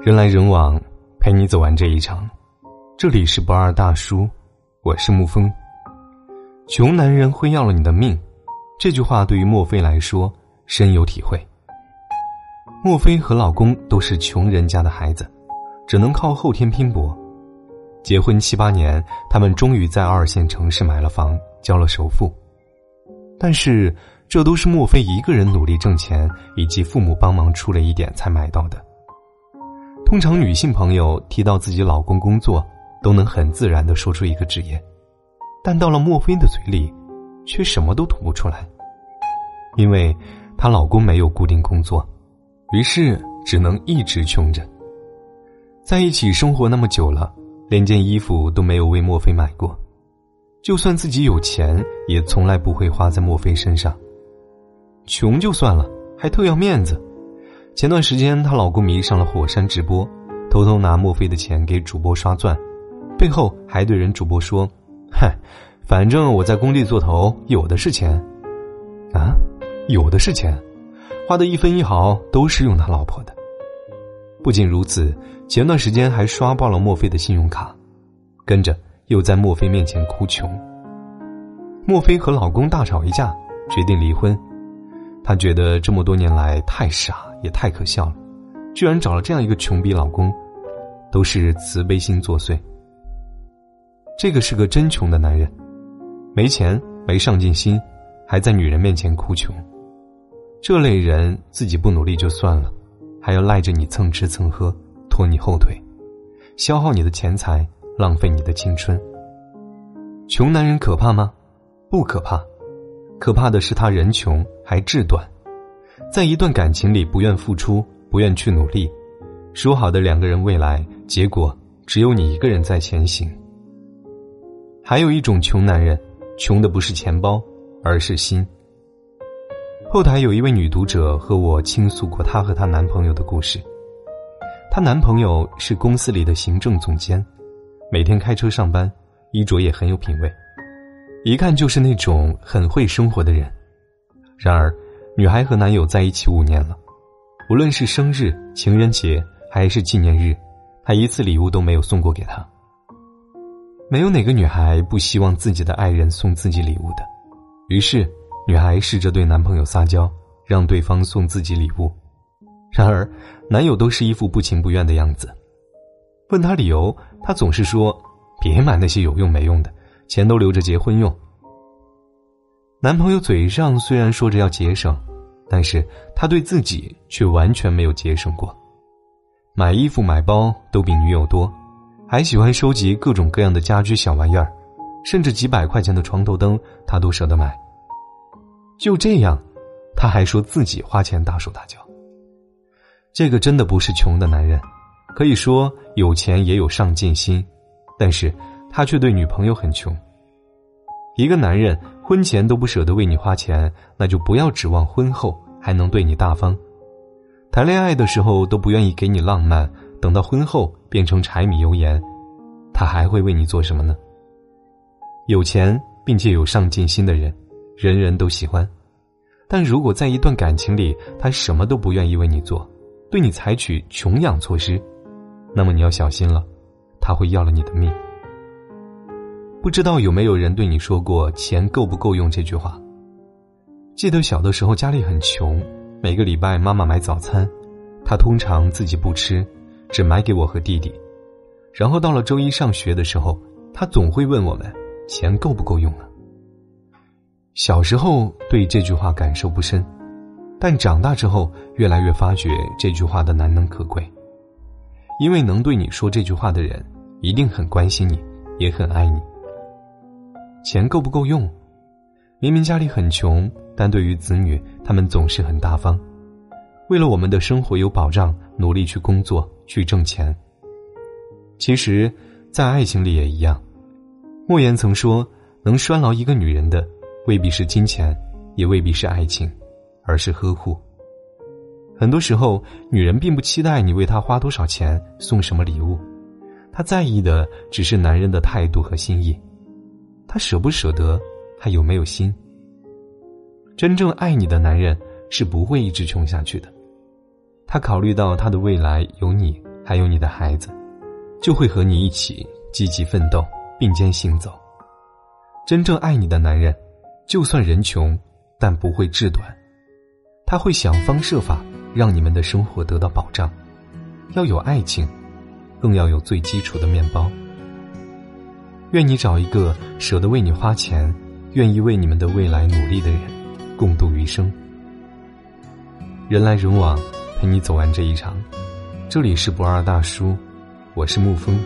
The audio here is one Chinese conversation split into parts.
人来人往，陪你走完这一场。这里是不二大叔，我是沐风。穷男人会要了你的命，这句话对于墨菲来说深有体会。墨菲和老公都是穷人家的孩子，只能靠后天拼搏。结婚七八年，他们终于在二线城市买了房，交了首付。但是，这都是墨菲一个人努力挣钱，以及父母帮忙出了一点才买到的。通常女性朋友提到自己老公工作，都能很自然的说出一个职业，但到了墨菲的嘴里，却什么都吐不出来。因为她老公没有固定工作，于是只能一直穷着。在一起生活那么久了，连件衣服都没有为墨菲买过，就算自己有钱，也从来不会花在墨菲身上。穷就算了，还特要面子。前段时间，她老公迷上了火山直播，偷偷拿墨菲的钱给主播刷钻，背后还对人主播说：“嗨，反正我在工地做头，有的是钱。”啊，有的是钱，花的一分一毫都是用他老婆的。不仅如此，前段时间还刷爆了墨菲的信用卡，跟着又在墨菲面前哭穷。墨菲和老公大吵一架，决定离婚。她觉得这么多年来太傻。也太可笑了，居然找了这样一个穷逼老公，都是慈悲心作祟。这个是个真穷的男人，没钱没上进心，还在女人面前哭穷。这类人自己不努力就算了，还要赖着你蹭吃蹭喝，拖你后腿，消耗你的钱财，浪费你的青春。穷男人可怕吗？不可怕，可怕的是他人穷还志短。在一段感情里，不愿付出，不愿去努力，说好的两个人未来，结果只有你一个人在前行。还有一种穷男人，穷的不是钱包，而是心。后台有一位女读者和我倾诉过她和她男朋友的故事。她男朋友是公司里的行政总监，每天开车上班，衣着也很有品味，一看就是那种很会生活的人。然而。女孩和男友在一起五年了，无论是生日、情人节还是纪念日，她一次礼物都没有送过给他。没有哪个女孩不希望自己的爱人送自己礼物的，于是女孩试着对男朋友撒娇，让对方送自己礼物。然而，男友都是一副不情不愿的样子。问他理由，他总是说：“别买那些有用没用的，钱都留着结婚用。”男朋友嘴上虽然说着要节省。但是他对自己却完全没有节省过，买衣服买包都比女友多，还喜欢收集各种各样的家居小玩意儿，甚至几百块钱的床头灯他都舍得买。就这样，他还说自己花钱大手大脚。这个真的不是穷的男人，可以说有钱也有上进心，但是他却对女朋友很穷。一个男人。婚前都不舍得为你花钱，那就不要指望婚后还能对你大方。谈恋爱的时候都不愿意给你浪漫，等到婚后变成柴米油盐，他还会为你做什么呢？有钱并且有上进心的人，人人都喜欢。但如果在一段感情里，他什么都不愿意为你做，对你采取穷养措施，那么你要小心了，他会要了你的命。不知道有没有人对你说过“钱够不够用”这句话？记得小的时候家里很穷，每个礼拜妈妈买早餐，她通常自己不吃，只买给我和弟弟。然后到了周一上学的时候，她总会问我们：“钱够不够用啊？”小时候对这句话感受不深，但长大之后越来越发觉这句话的难能可贵。因为能对你说这句话的人，一定很关心你，也很爱你。钱够不够用？明明家里很穷，但对于子女，他们总是很大方，为了我们的生活有保障，努力去工作去挣钱。其实，在爱情里也一样。莫言曾说：“能拴牢一个女人的，未必是金钱，也未必是爱情，而是呵护。”很多时候，女人并不期待你为她花多少钱，送什么礼物，她在意的只是男人的态度和心意。他舍不舍得？他有没有心？真正爱你的男人是不会一直穷下去的。他考虑到他的未来有你，还有你的孩子，就会和你一起积极奋斗，并肩行走。真正爱你的男人，就算人穷，但不会志短，他会想方设法让你们的生活得到保障。要有爱情，更要有最基础的面包。愿你找一个舍得为你花钱、愿意为你们的未来努力的人，共度余生。人来人往，陪你走完这一场。这里是不二大叔，我是沐风。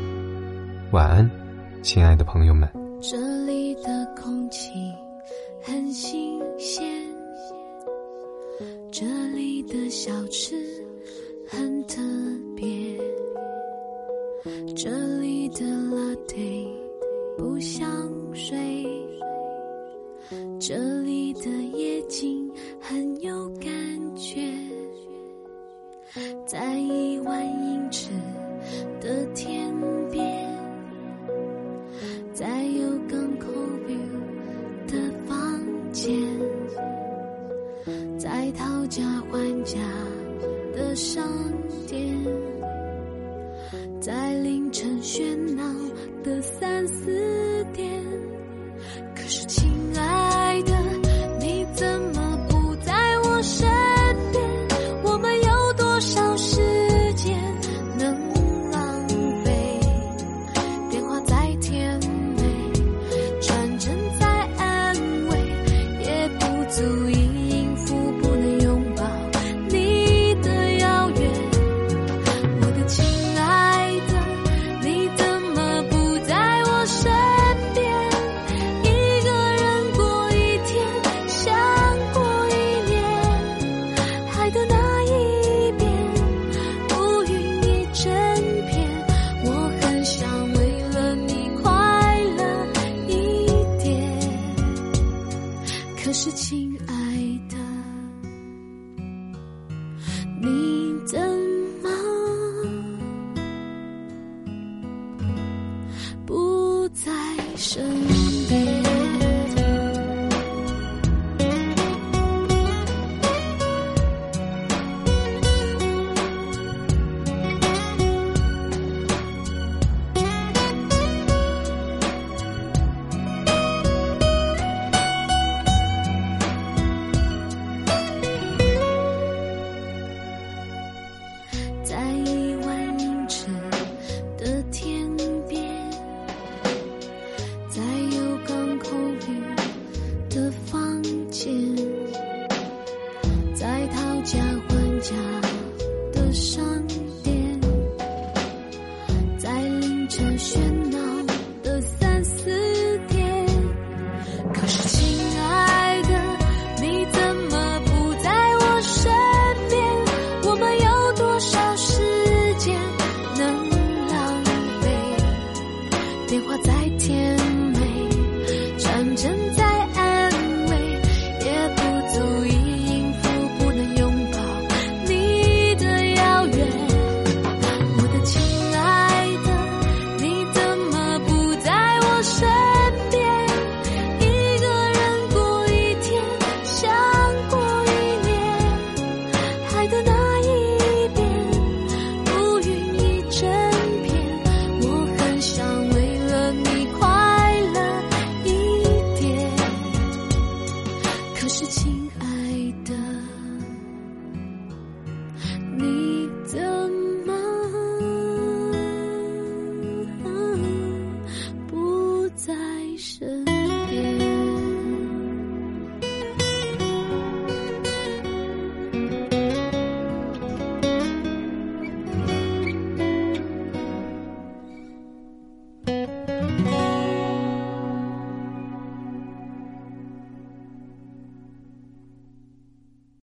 晚安，亲爱的朋友们。这里的空气很新鲜，这里的小吃很特别，这里的拉。香水，这里的夜景很有感觉，在一万英尺的天边，在有港口 view 的房间，在讨价还价的商店，在凌晨喧闹的三四。点，可是亲爱的